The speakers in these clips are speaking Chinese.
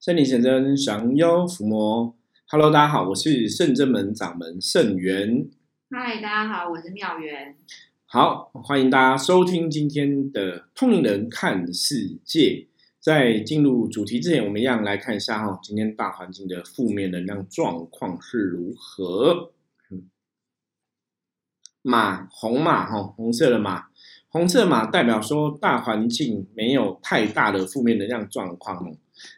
圣灵显真，降妖伏魔。Hello，大家好，我是圣真门掌门圣元。嗨，大家好，我是妙元。好，欢迎大家收听今天的通灵人看世界。在进入主题之前，我们一样来看一下哈，今天大环境的负面能量状况是如何。马，红马哈，红色的马，红色马代表说大环境没有太大的负面能量状况。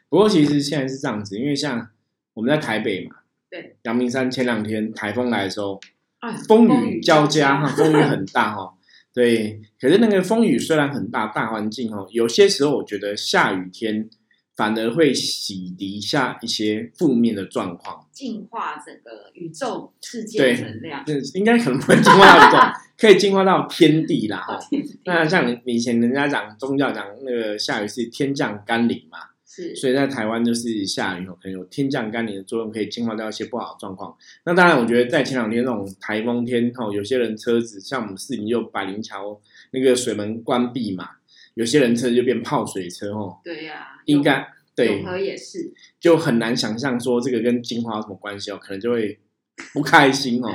不过其实现在是这样子，因为像我们在台北嘛，对，阳明山前两天台风来的时候，啊，风雨交加哈，风雨很大哈。对，可是那个风雨虽然很大，大环境哦，有些时候我觉得下雨天反而会洗涤下一些负面的状况，净化整个宇宙世界能量。对，应该可能不会净化到宇宙，可以净化到天地啦 哈。那像以前人家讲宗教讲那个下雨是天降甘霖嘛。是，所以在台湾就是下雨后，可能有天降甘霖的作用，可以净化掉一些不好的状况。那当然，我觉得在前两天那种台风天哦，有些人车子像我们四零六百灵桥那个水门关闭嘛，有些人车就变泡水车哦。对呀，应该对，也是，就很难想象说这个跟净化有什么关系哦，可能就会。不开心哦。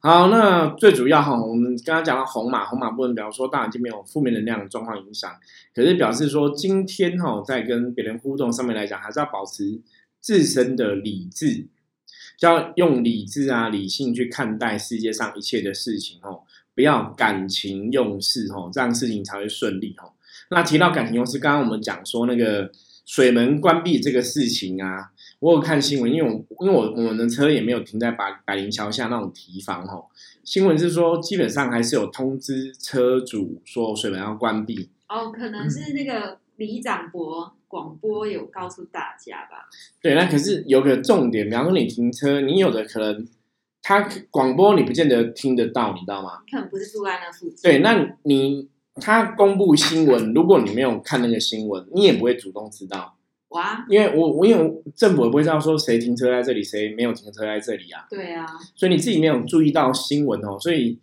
好，那最主要哈，我们刚刚讲到红马，红马不能表示说大环境没有负面能量的状况影响，可是表示说今天哈，在跟别人互动上面来讲，还是要保持自身的理智，要用理智啊、理性去看待世界上一切的事情哦，不要感情用事哦，这样事情才会顺利哦。那提到感情用事，刚刚我们讲说那个水门关闭这个事情啊。我有看新闻，因为我因为我我们的车也没有停在百百灵桥下那种提防哈。新闻是说，基本上还是有通知车主说水门要关闭。哦，可能是那个李长博广播有告诉大家吧。对，那可是有个重点，比方说你停车，你有的可能他广播你不见得听得到，你知道吗？可能不是住在那附近。对，那你他公布新闻，如果你没有看那个新闻，你也不会主动知道。哇！因为我我因为政府也不会知道说谁停车在这里，谁没有停车在这里啊。对啊，所以你自己没有注意到新闻哦。所以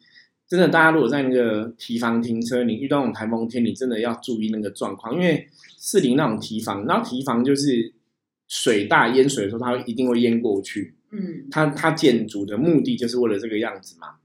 真的，大家如果在那个提防停车，你遇到那种台风天，你真的要注意那个状况。因为四零那种提防，然后提防就是水大淹水的时候，它一定会淹过去。嗯，它它建筑的目的就是为了这个样子嘛。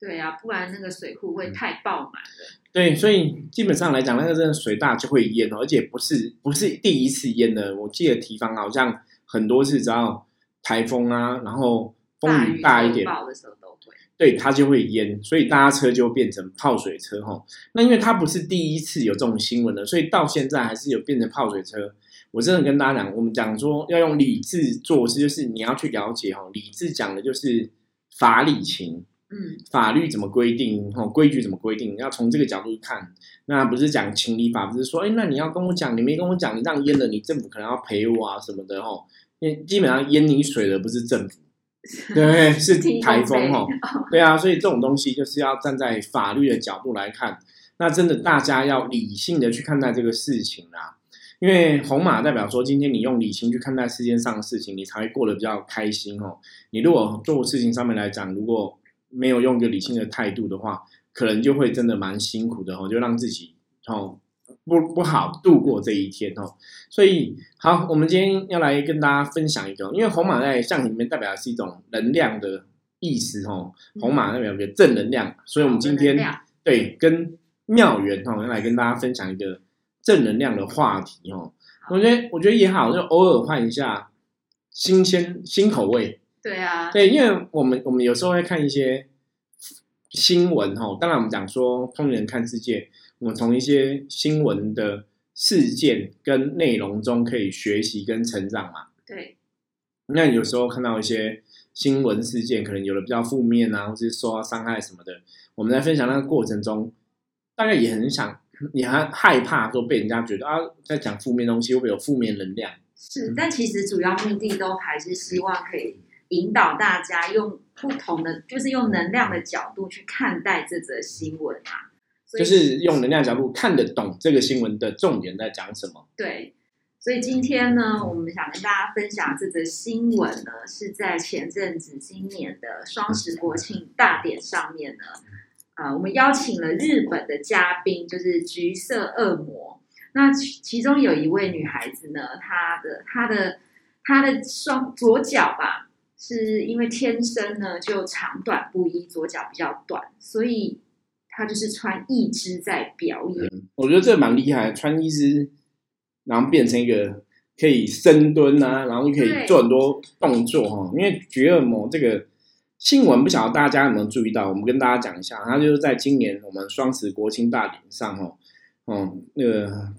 对啊，不然那个水库会太爆满了。对，所以基本上来讲，那个真的水大就会淹哦，而且不是不是第一次淹的。我记得提防好像很多次，只要台风啊，然后风雨大一点，的时候都会，对它就会淹，所以大家车就变成泡水车哈。那因为它不是第一次有这种新闻了，所以到现在还是有变成泡水车。我真的跟大家讲，我们讲说要用理智做事，就是你要去了解哈，理智讲的就是法理情。嗯，法律怎么规定？哈，规矩怎么规定？要从这个角度看。那不是讲情理法，不是说，哎，那你要跟我讲，你没跟我讲，你让淹了，你政府可能要赔我啊什么的，哈。因为基本上淹你水的不是政府，对，是台风，哈。对啊，所以这种东西就是要站在法律的角度来看。那真的大家要理性的去看待这个事情啦。因为红马代表说，今天你用理性去看待世界上的事情，你才会过得比较开心，哦。你如果做事情上面来讲，如果没有用一个理性的态度的话，可能就会真的蛮辛苦的哦，就让自己哦不不好度过这一天哦。所以好，我们今天要来跟大家分享一个，因为红马在象里面代表的是一种能量的意思哦，红马代表个正能量，所以我们今天对跟妙缘哦要来跟大家分享一个正能量的话题哦。我觉得我觉得也好，就偶尔换一下新鲜新口味。对啊，对，因为我们我们有时候会看一些新闻哦，当然我们讲说通人看世界，我们从一些新闻的事件跟内容中可以学习跟成长嘛。对，那有时候看到一些新闻事件，可能有的比较负面啊，或是受到伤害什么的，我们在分享那个过程中，大概也很想，也还害怕说被人家觉得啊，在讲负面东西会不会有负面能量？是，但其实主要目的都还是希望可以。引导大家用不同的，就是用能量的角度去看待这则新闻啊，就是用能量角度看得懂这个新闻的重点在讲什么。对，所以今天呢，我们想跟大家分享这则新闻呢，是在前阵子今年的双十国庆大典上面呢，啊，我们邀请了日本的嘉宾，就是橘色恶魔。那其其中有一位女孩子呢，她的她的她的双左脚吧，是因为天生呢就长短不一，左脚比较短，所以他就是穿一只在表演。我觉得这蛮厉害，穿一只，然后变成一个可以深蹲啊，然后就可以做很多动作哈。因为菊恶魔这个新闻，不晓得大家有没有注意到？我们跟大家讲一下，他就是在今年我们双十国庆大典上哦，哦，那个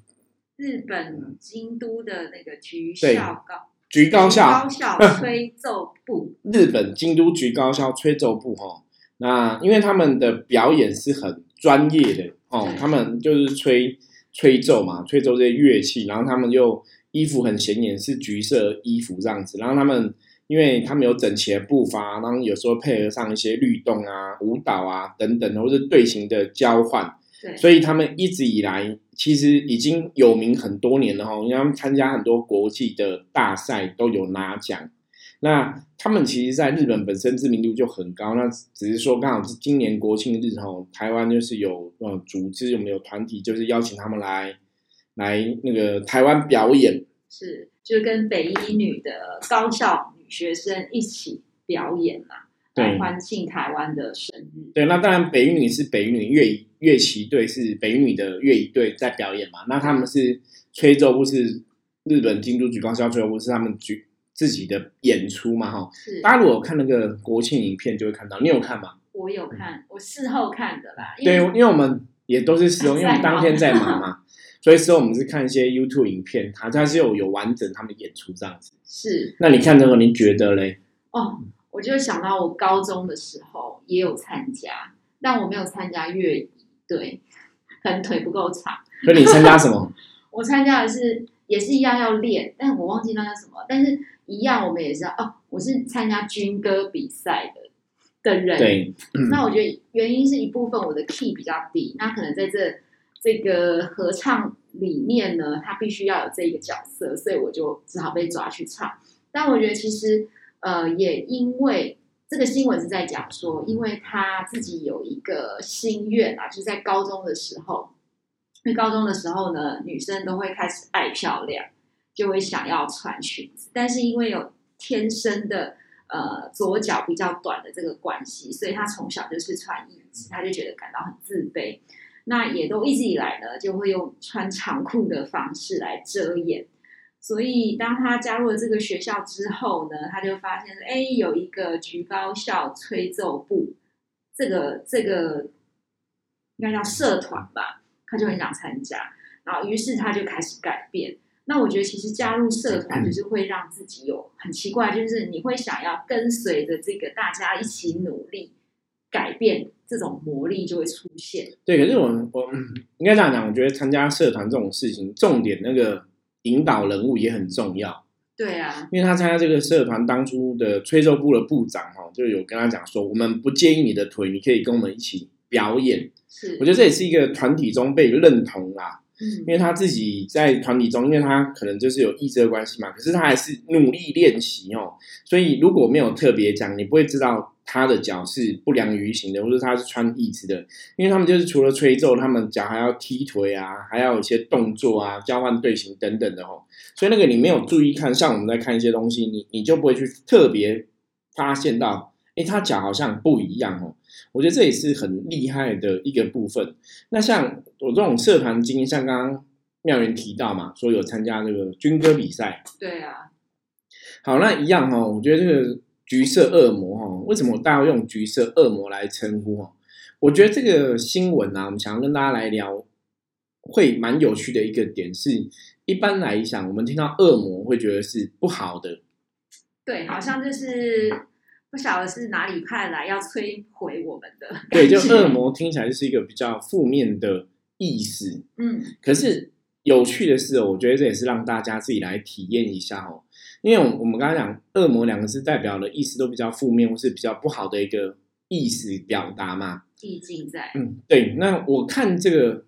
日本京都的那个菊对校高菊高校。高校吹奏部，日本京都局高校吹奏部哈，那因为他们的表演是很专业的哦，他们就是吹吹奏嘛，吹奏这些乐器，然后他们又衣服很显眼是橘色衣服这样子，然后他们因为他们有整齐的步伐，然后有时候配合上一些律动啊、舞蹈啊等等，或是队形的交换，对，所以他们一直以来其实已经有名很多年了哈，因为他们参加很多国际的大赛都有拿奖。那他们其实在日本本身知名度就很高，那只是说刚好是今年国庆日哈，台湾就是有呃组织，有没有团体就是邀请他们来来那个台湾表演。是就跟北一女的高校女学生一起表演嘛，对来欢庆台湾的生日。对，那当然北一女是北一女乐仪乐旗队是北一女的乐仪队在表演嘛，那他们是吹奏部是日本京都举高校吹奏部是他们举自己的演出嘛哈。是，大家如果看那个国庆影片就会看到，你有看吗？我有看，我事后看的啦。因对，因为我们也都是事后，因为我们当天在忙嘛，所以事后我们是看一些 YouTube 影片，它它是有有完整他们演出这样子。是那你看这个，你觉得嘞？哦，我就想到我高中的时候也有参加，但我没有参加乐仪，对，可能腿不够长。那你参加什么？我参加的是也是一样要练，但我忘记那叫什么，但是一样我们也是要哦，我是参加军歌比赛的的人。对，那我觉得原因是一部分我的 key 比较低，那可能在这这个合唱里面呢，他必须要有这个角色，所以我就只好被抓去唱。但我觉得其实呃，也因为这个新闻是在讲说，因为他自己有一个心愿啊，就是在高中的时候，因为高中的时候呢，女生都会开始爱漂亮，就会想要穿裙子，但是因为有天生的呃左脚比较短的这个关系，所以她从小就是穿义肢，她就觉得感到很自卑。那也都一直以来呢，就会用穿长裤的方式来遮掩。所以当他加入了这个学校之后呢，他就发现，哎，有一个菊高校吹奏部，这个这个应该叫社团吧，他就很想参加。然后于是他就开始改变。那我觉得其实加入社团就是会让自己有很奇怪，就是你会想要跟随着这个大家一起努力改变，这种魔力就会出现。对，可是我我应该这样讲，我觉得参加社团这种事情，重点那个引导人物也很重要。对啊，因为他参加这个社团当初的吹奏部的部长哈，就有跟他讲说，我们不建议你的腿，你可以跟我们一起表演。是，我觉得这也是一个团体中被认同啦，嗯因为他自己在团体中，因为他可能就是有意志的关系嘛，可是他还是努力练习哦。所以如果没有特别讲，你不会知道他的脚是不良于行的，或者他是穿义肢的，因为他们就是除了吹奏，他们脚还要踢腿啊，还要有一些动作啊，交换队形等等的哦。所以那个你没有注意看，像我们在看一些东西，你你就不会去特别发现到，诶，他脚好像不一样哦。我觉得这也是很厉害的一个部分。那像我这种社团经验，像刚刚妙云提到嘛，说有参加这个军歌比赛。对啊，好，那一样哦，我觉得这个橘色恶魔哦，为什么大家要用橘色恶魔来称呼哦？我觉得这个新闻啊，我们想要跟大家来聊，会蛮有趣的一个点是，一般来讲，我们听到恶魔会觉得是不好的，对，好像就是不晓得是哪里派来要摧毁我们的。对，就恶魔听起来就是一个比较负面的意思。嗯，可是有趣的是哦，我觉得这也是让大家自己来体验一下哦，因为我我们刚才讲“恶魔”两个字代表的意思都比较负面或是比较不好的一个意思表达嘛。意境在。嗯，对。那我看这个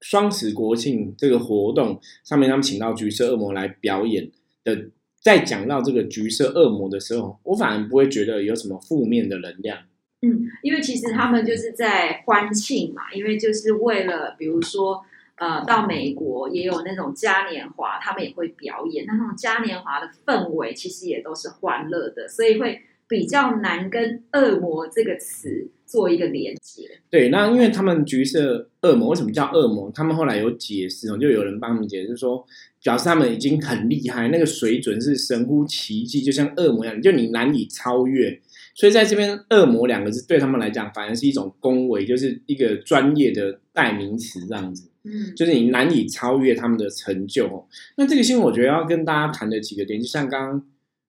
双十国庆这个活动上面，他们请到橘色恶魔来表演的，在讲到这个橘色恶魔的时候，我反而不会觉得有什么负面的能量。嗯，因为其实他们就是在欢庆嘛，因为就是为了比如说呃，到美国也有那种嘉年华，他们也会表演。那那种嘉年华的氛围其实也都是欢乐的，所以会比较难跟“恶魔”这个词做一个连接。对，那因为他们橘色恶魔为什么叫恶魔？他们后来有解释哦，就有人帮他们解释说，表示他们已经很厉害，那个水准是神乎其技，就像恶魔一样，就你难以超越。所以在这边，“恶魔”两个字对他们来讲，反而是一种恭维，就是一个专业的代名词，这样子。嗯，就是你难以超越他们的成就。那这个新闻，我觉得要跟大家谈的几个点，就像刚刚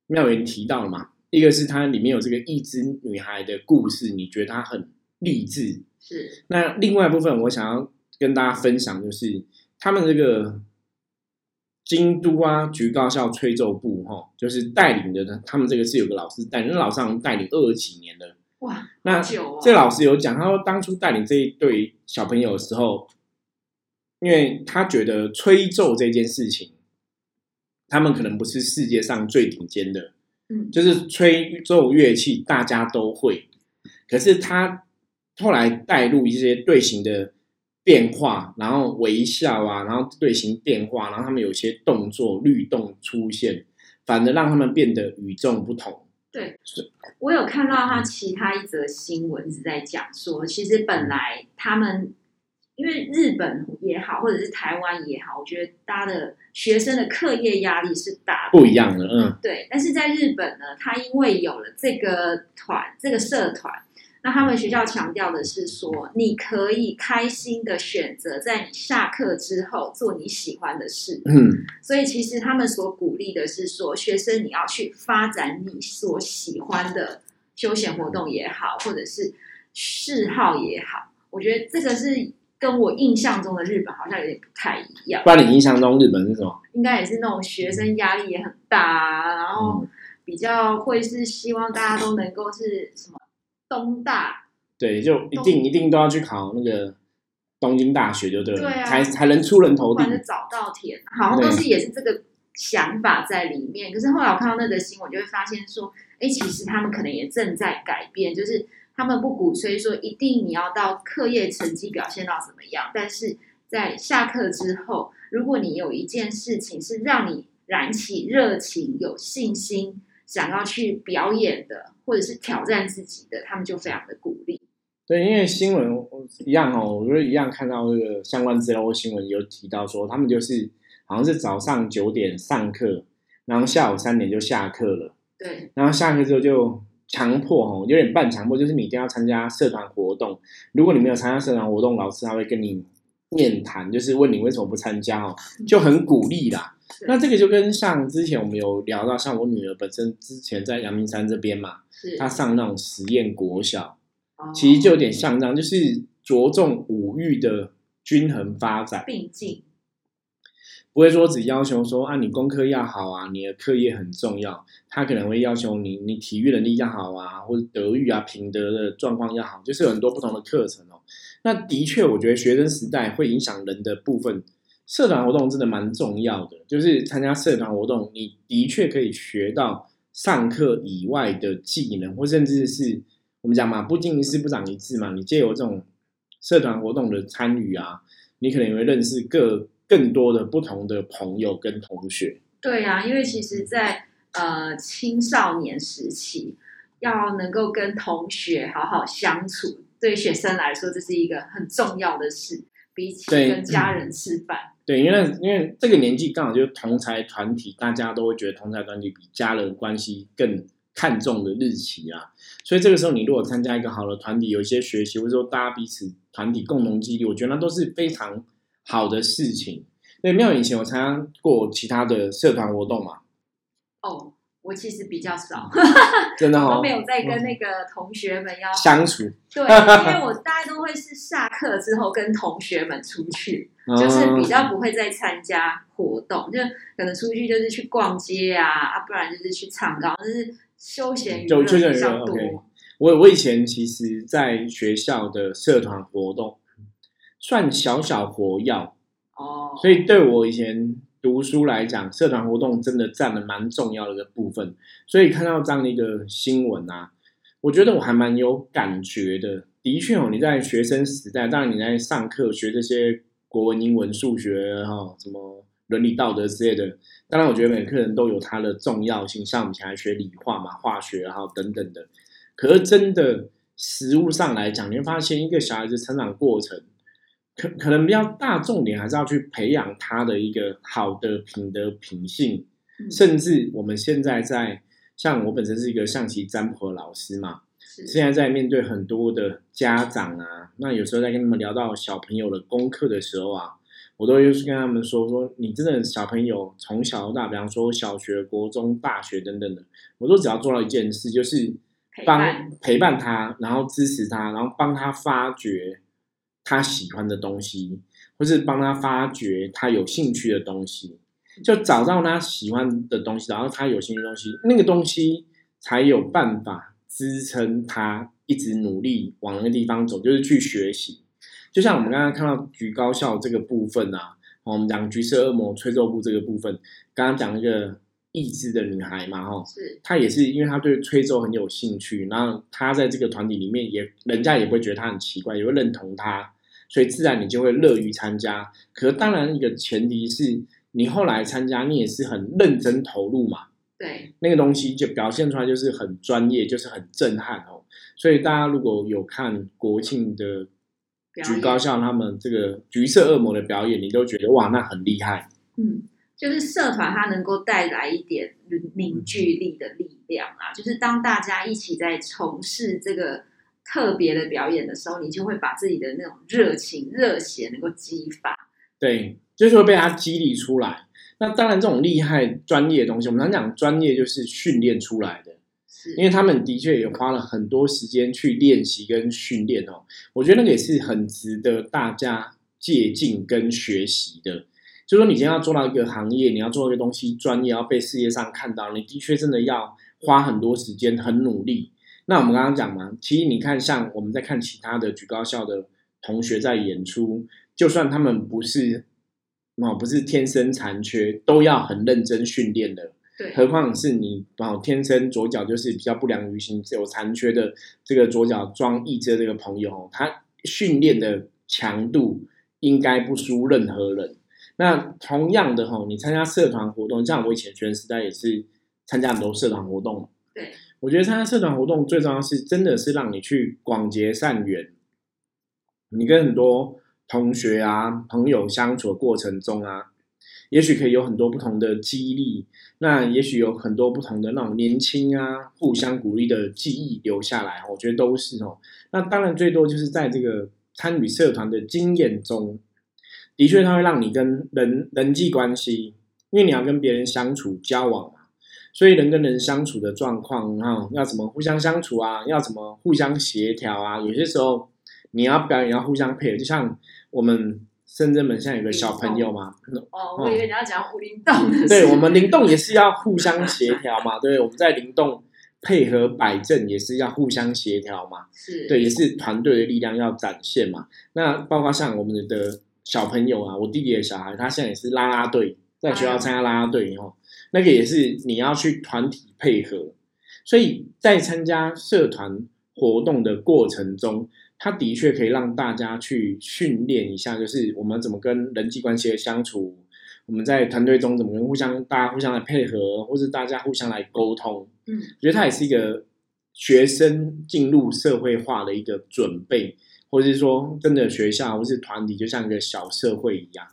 妙云提到了嘛，一个是它里面有这个一只女孩的故事，你觉得她很励志。是。那另外一部分，我想要跟大家分享，就是他们这个京都啊局高校吹奏部哈，就是带领的，他们这个是有个老师带，那老师带领二十几年的。哇，那这老师有讲，他说当初带领这一对小朋友的时候。因为他觉得吹奏这件事情，他们可能不是世界上最顶尖的，嗯，就是吹奏乐器大家都会，可是他后来带入一些队形的变化，然后微笑啊，然后队形变化，然后他们有些动作律动出现，反而让他们变得与众不同。对，我有看到他其他一则新闻是在讲说，其实本来他们。因为日本也好，或者是台湾也好，我觉得大家的学生的课业压力是大不一样的，嗯，对。但是在日本呢，他因为有了这个团，这个社团，那他们学校强调的是说，你可以开心的选择在你下课之后做你喜欢的事，嗯。所以其实他们所鼓励的是说，学生你要去发展你所喜欢的休闲活动也好，或者是嗜好也好，我觉得这个是。跟我印象中的日本好像有点不太一样。不然你印象中日本是什么？应该也是那种学生压力也很大啊，然后比较会是希望大家都能够是什么东大？对，就一定一定都要去考那个东京大学，就对了，对才才能出人头地。或者是早稻田，好像都是也是这个想法在里面。可是后来我看到那个新闻，就会发现说，哎，其实他们可能也正在改变，就是。他们不鼓吹说一定你要到课业成绩表现到怎么样，但是在下课之后，如果你有一件事情是让你燃起热情、有信心，想要去表演的，或者是挑战自己的，他们就非常的鼓励。对，因为新闻一样哦，我觉得一样看到这个相关资料或新闻有提到说，他们就是好像是早上九点上课，然后下午三点就下课了。对，然后下课之后就。强迫哦，有点半强迫，就是你一定要参加社团活动。如果你没有参加社团活动，老师他会跟你面谈，就是问你为什么不参加哦，就很鼓励啦。那这个就跟像之前我们有聊到，像我女儿本身之前在阳明山这边嘛，她上那种实验国小，其实就有点像这样，就是着重五育的均衡发展并进。不会说只要求说啊，你功课要好啊，你的课业很重要。他可能会要求你，你体育能力要好啊，或者德育啊、品德的状况要好，就是有很多不同的课程哦。那的确，我觉得学生时代会影响人的部分，社团活动真的蛮重要的。就是参加社团活动，你的确可以学到上课以外的技能，或甚至是我们讲嘛，不经一事不长一智嘛。你借由这种社团活动的参与啊，你可能也会认识各。更多的不同的朋友跟同学，对呀，因为其实，在呃青少年时期，要能够跟同学好好相处，对学生来说，这是一个很重要的事，比起跟家人吃饭。对，因为因为这个年纪刚好就是同才团体，大家都会觉得同才团体比家人关系更看重的日期啊。所以这个时候，你如果参加一个好的团体，有一些学习，或者说大家彼此团体共同激励，我觉得那都是非常。好的事情，对，没有以前我参加过其他的社团活动嘛？哦，我其实比较少，真的我没有在跟那个同学们要相处。对，因为我大概都会是下课之后跟同学们出去，就是比较不会再参加活动，就可能出去就是去逛街啊，啊，不然就是去唱歌，就是休闲娱乐比较多。我我以前其实在学校的社团活动。算小小活跃哦，所以对我以前读书来讲，社团活动真的占了蛮重要的一个部分。所以看到这样的一个新闻啊，我觉得我还蛮有感觉的。的确哦，你在学生时代，当然你在上课学这些国文、英文、数学哈，什么伦理道德之类的。当然，我觉得每个人都有它的重要性，像我们以前还学理化嘛，化学然后等等的。可是真的实物上来讲，你会发现一个小孩子成长过程，可可能比较大重点还是要去培养他的一个好的品德品性，嗯。甚至我们现在在像我本身是一个象棋占卜的老师嘛，现在在面对很多的家长啊，那有时候在跟他们聊到小朋友的功课的时候啊，我都会去跟他们说说，你真的小朋友从小到大，比方说小学、国中、大学等等的，我都只要做到一件事，就是帮陪伴。陪伴他，然后支持他，然后帮他发掘他喜欢的东西，或是帮他发掘他有兴趣的东西，就找到他喜欢的东西，然后他有兴趣的东西，那个东西才有办法支撑他一直努力往那个地方走，就是去学习。就像我们刚刚看到橘高校这个部分啊，我们讲橘色恶魔吹奏部这个部分，刚刚讲那个意志的女孩嘛，哈，是她也是因为她对吹奏很有兴趣，然后她在这个团体里面也，人家也不会觉得她很奇怪，也会认同她，所以自然你就会乐于参加。可是当然一个前提是你后来参加，你也是很认真投入嘛，对，那个东西就表现出来就是很专业，就是很震撼哦。所以大家如果有看国庆的表演橘高校他们这个橘色恶魔的表演，你都觉得哇，那很厉害。嗯，就是社团它能够带来一点凝聚力的力量啊，就是当大家一起在从事这个特别的表演的时候，你就会把自己的那种热情、热血能够激发。对，就是会被它激励出来。那当然，这种厉害专业的东西，我们常讲专业就是训练出来的，因为他们的确也花了很多时间去练习跟训练哦。我觉得那个也是很值得大家借鉴跟学习的。就说你今天要做到一个行业，你要做一个东西专业，要被世界上看到，你的确真的要花很多时间，很努力。那我们刚刚讲嘛，其实你看，像我们在看其他的举高校的同学在演出，就算他们不是哦，不是天生残缺，都要很认真训练的。对，何况是你哦，天生左脚就是比较不良于行、有残缺的这个左脚装义肢的这个朋友哦，他训练的强度应该不输任何人。那同样的哈，你参加社团活动，像我以前学生时代也是参加很多社团活动嘛。对，我觉得参加社团活动最重要是真的是让你去广结善缘，你跟很多同学啊、朋友相处的过程中啊，也许可以有很多不同的激励，那也许有很多不同的那种年轻啊、互相鼓励的记忆留下来，我觉得都是哦。那当然最多就是在这个参与社团的经验中，的确它会让你跟人人际关系，因为你要跟别人相处交往嘛，所以人跟人相处的状况啊，要怎么互相相处啊，要怎么互相协调啊，有些时候你要表演要互相配合，就像我们深圳门现在有个小朋友嘛，哦，我以为你要讲胡林洞的事，对我们灵动也是要互相协调嘛，对，我们在灵动配合摆正也是要互相协调嘛，是，对，也是团队的力量要展现嘛。那包括像我们的小朋友啊，我弟弟的小孩，他现在也是啦啦队，在学校参加啦啦队哦，那个也是你要去团体配合，所以在参加社团活动的过程中，他的确可以让大家去训练一下，就是我们怎么跟人际关系的相处，我们在团队中怎么跟互相大家互相来配合，或是大家互相来沟通。嗯，我觉得它也是一个学生进入社会化的一个准备，或者是说跟着学校或是团体，就像一个小社会一样。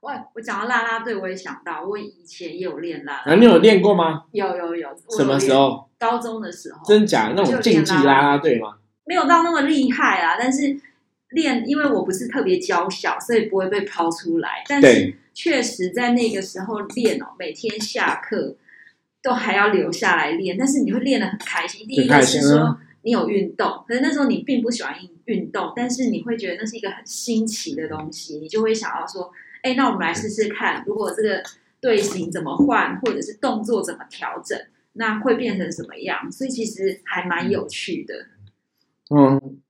我我讲到啦啦队，我也想到我以前也有练啦啦，啊，你有练过吗？有有有，什么时？候？高中的时候，真假？那种竞技啦啦队吗？没有到那么厉害啊，但是练，因为我不是特别娇小，所以不会被抛出来。但是对确实在那个时候练哦，每天下课都还要留下来练，但是你会练得很开心。第一个是说你有运动，可是那时候你并不喜欢运运动，但是你会觉得那是一个很新奇的东西，你就会想要说，哎，那我们来试试看，如果这个队形怎么换，或者是动作怎么调整，那会变成什么样？所以其实还蛮有趣的。嗯，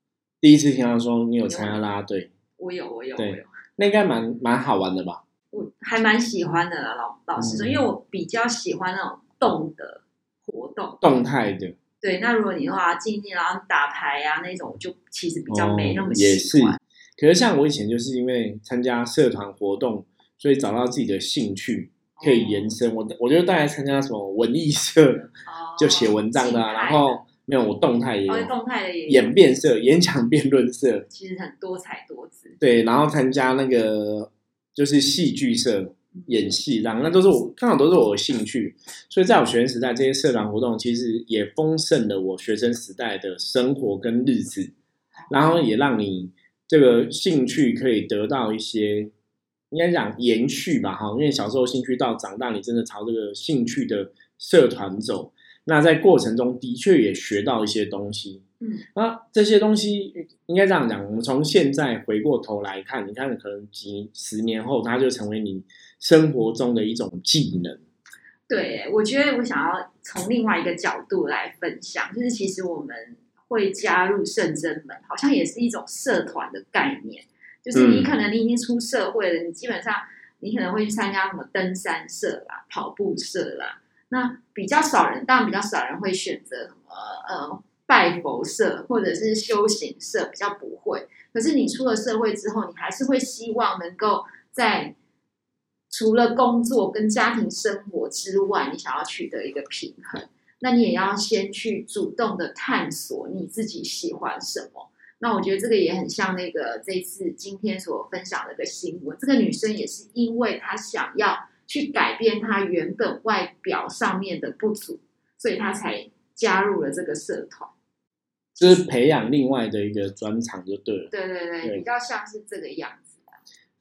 第一次听到说你有参加啦啦队，我有，我有，我有，那应该蛮蛮好玩的吧？我还蛮喜欢的啦，老老实说，嗯因为我比较喜欢那种动的活动。动态的，对，那如果你的话竞技然后打牌啊那种，就其实比较没那么哦也是。可是像我以前就是因为参加社团活动，所以找到自己的兴趣可以延伸。我我就大概参加什么文艺社，哦就写文章的然后没有我动态也动态的也演辩社、演讲辩论社，其实很多彩多姿。对，然后参加那个就是戏剧社演戏，这样那都是我刚好都是我的兴趣，所以在我学生时代这些社团活动其实也丰盛了我学生时代的生活跟日子，然后也让你这个兴趣可以得到一些。应该讲延续吧，哈，因为小时候兴趣到长大，你真的朝这个兴趣的社团走，那在过程中的确也学到一些东西，嗯，那这些东西应该这样讲，我们从现在回过头来看，你看可能几十年后，它就成为你生活中的一种技能。对，我觉得我想要从另外一个角度来分享，就是其实我们会加入圣真门，好像也是一种社团的概念。就是你嗯可能你已经出社会了，你基本上你可能会去参加什么登山社啦、跑步社啦。那比较少人，当然比较少人会选择什么呃拜佛社或者是修行社，比较不会。可是你出了社会之后，你还是会希望能够在除了工作跟家庭生活之外，你想要取得一个平衡，那你也要先去主动的探索你自己喜欢什么。那我觉得这个也很像那个这次今天所分享的一个新闻，这个女生也是因为她想要去改变她原本外表上面的不足，所以她才加入了这个社团。就是培养另外的一个专长就对了。对对对，对比较像是这个样子的。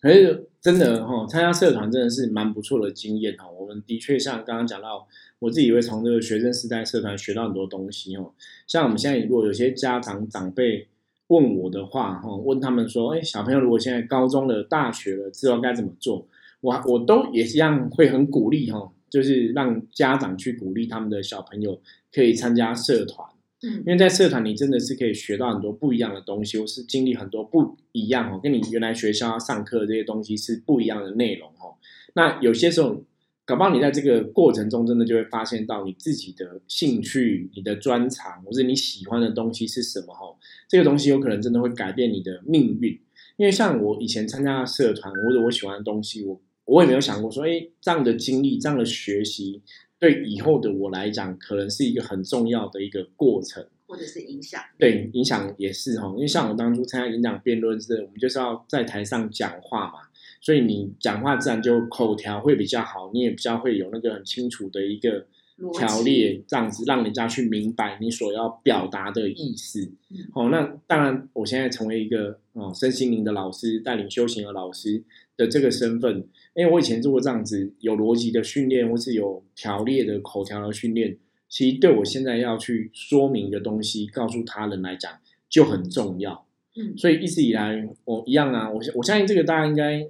可是真的哈、参加社团真的是蛮不错的经验哈、我们的确像刚刚讲到，我自己也会从这个学生时代社团学到很多东西哦。像我们现在如果有些家长长辈问我的话哈、问他们说，哎，小朋友如果现在高中了、大学了，之后该怎么做？我我都也一样会很鼓励哈、就是让家长去鼓励他们的小朋友可以参加社团。因为在社团，你真的是可以学到很多不一样的东西，或是经历很多不一样哦，跟你原来学校上课这些东西是不一样的内容哦。那有些时候，搞不好你在这个过程中，真的就会发现到你自己的兴趣、你的专长，或是你喜欢的东西是什么哦。这个东西有可能真的会改变你的命运。因为像我以前参加社团，或者我喜欢的东西，我我也没有想过说，哎，这样的经历、这样的学习，对以后的我来讲，可能是一个很重要的一个过程。或者是影响。对，影响也是哈，因为像我当初参加演讲辩论是，我们就是要在台上讲话嘛，所以你讲话自然就口条会比较好，你也比较会有那个很清楚的一个条列，这样子让人家去明白你所要表达的意思嗯。哦，那当然，我现在成为一个哦身心灵的老师，带领修行的老师的这个身份，因为我以前做过这样子有逻辑的训练，或是有条列的口条的训练。其实对我现在要去说明的东西，告诉他人来讲就很重要。嗯所以一直以来我一样啊，我我相信这个大家应该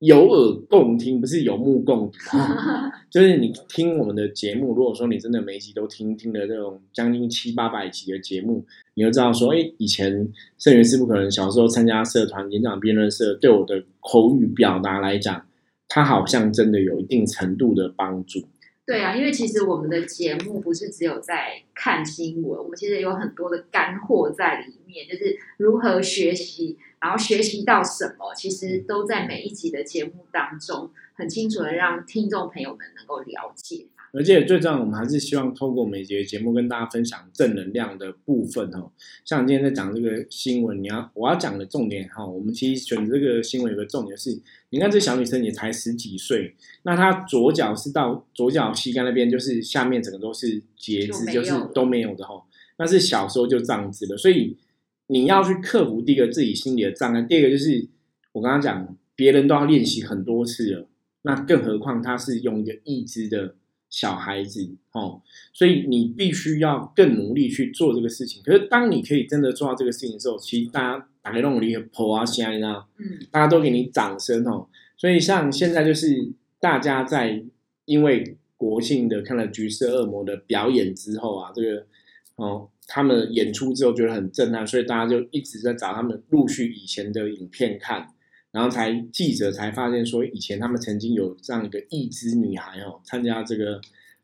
有耳共听，不是有目共睹。就是你听我们的节目，如果说你真的每一集都听，听了这种将近七八百集的节目，你就知道说，哎，以前圣元师傅可能小时候参加社团、演讲辩论社，对我的口语表达来讲，它好像真的有一定程度的帮助。对啊，因为其实我们的节目不是只有在看新闻，我们其实有很多的干货在里面，就是如何学习，然后学习到什么，其实都在每一集的节目当中很清楚的让听众朋友们能够了解。而且最重要，我们还是希望透过每节节目跟大家分享正能量的部分哦。像今天在讲这个新闻，你要我要讲的重点哈，我们其实选这个新闻有个重点是，你看这小女生也才十几岁，那她左脚是到左脚膝盖那边，就是下面整个都是截肢，就是都没有的哈。那是小时候就这样子的，所以你要去克服第一个自己心里的障碍，第二个就是我刚刚讲，别人都要练习很多次了，那更何况他是用一个义肢的小孩子哦，所以你必须要更努力去做这个事情。可是当你可以真的做到这个事情的时候，其实大家打开弄力破啊，现在呢，嗯，大家都给你掌声哦。所以像现在就是大家在因为国庆的看了《橘色恶魔》的表演之后啊，这个哦，他们演出之后觉得很震撼，所以大家就一直在找他们陆续以前的影片看，然后才记者才发现说，以前他们曾经有这样一个一只女孩哦，参加这个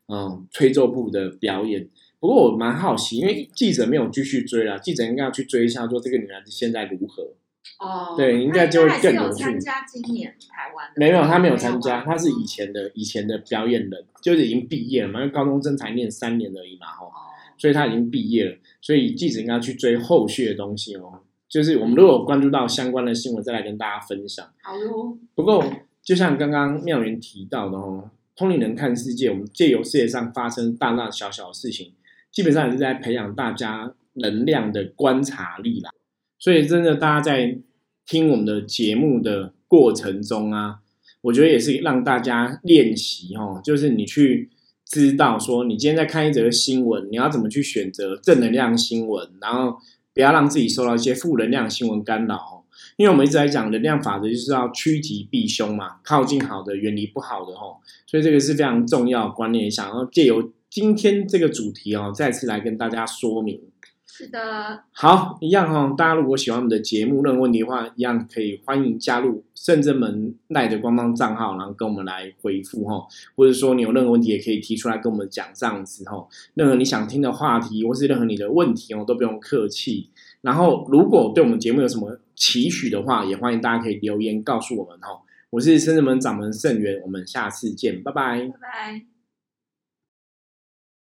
嗯吹奏部的表演。不过我蛮好奇，因为记者没有继续追啦，记者应该要去追一下，说这个女孩子现在如何。哦，对应该就会更有趣参加今年台湾的，没有，他没有参加，吗他是以前的以前的表演人，就是已经毕业了嘛，因为高中生才念三年而已嘛，吼，哦，所以他已经毕业了，所以记者应该去追后续的东西哦。就是我们如果有关注到相关的新闻，再来跟大家分享。好哟，不过，就像刚刚妙媛提到的哦，通灵人看世界，我们借由世界上发生大大小小的事情，基本上也是在培养大家能量的观察力啦。所以，真的大家在听我们的节目的过程中啊，我觉得也是让大家练习哦，就是你去知道说，你今天在看一则新闻，你要怎么去选择正能量新闻，然后不要让自己受到一些负能量新闻干扰哦。因为我们一直在讲能量法则，就是要趋吉避凶嘛，靠近好的，远离不好的哦。所以这个是非常重要观念，想要借由今天这个主题哦，再次来跟大家说明。是的，好，一样哈、哦，大家如果喜欢我们的节目，任何问题的话，一样可以欢迎加入圣真门赖的官方账号，然后跟我们来回复哈、或者说你有任何问题也可以提出来跟我们讲，这样子哈、任何你想听的话题或是任何你的问题哦，都不用客气。然后如果对我们节目有什么期许的话，也欢迎大家可以留言告诉我们哦、我是圣真门掌门圣元，我们下次见，拜拜拜。拜。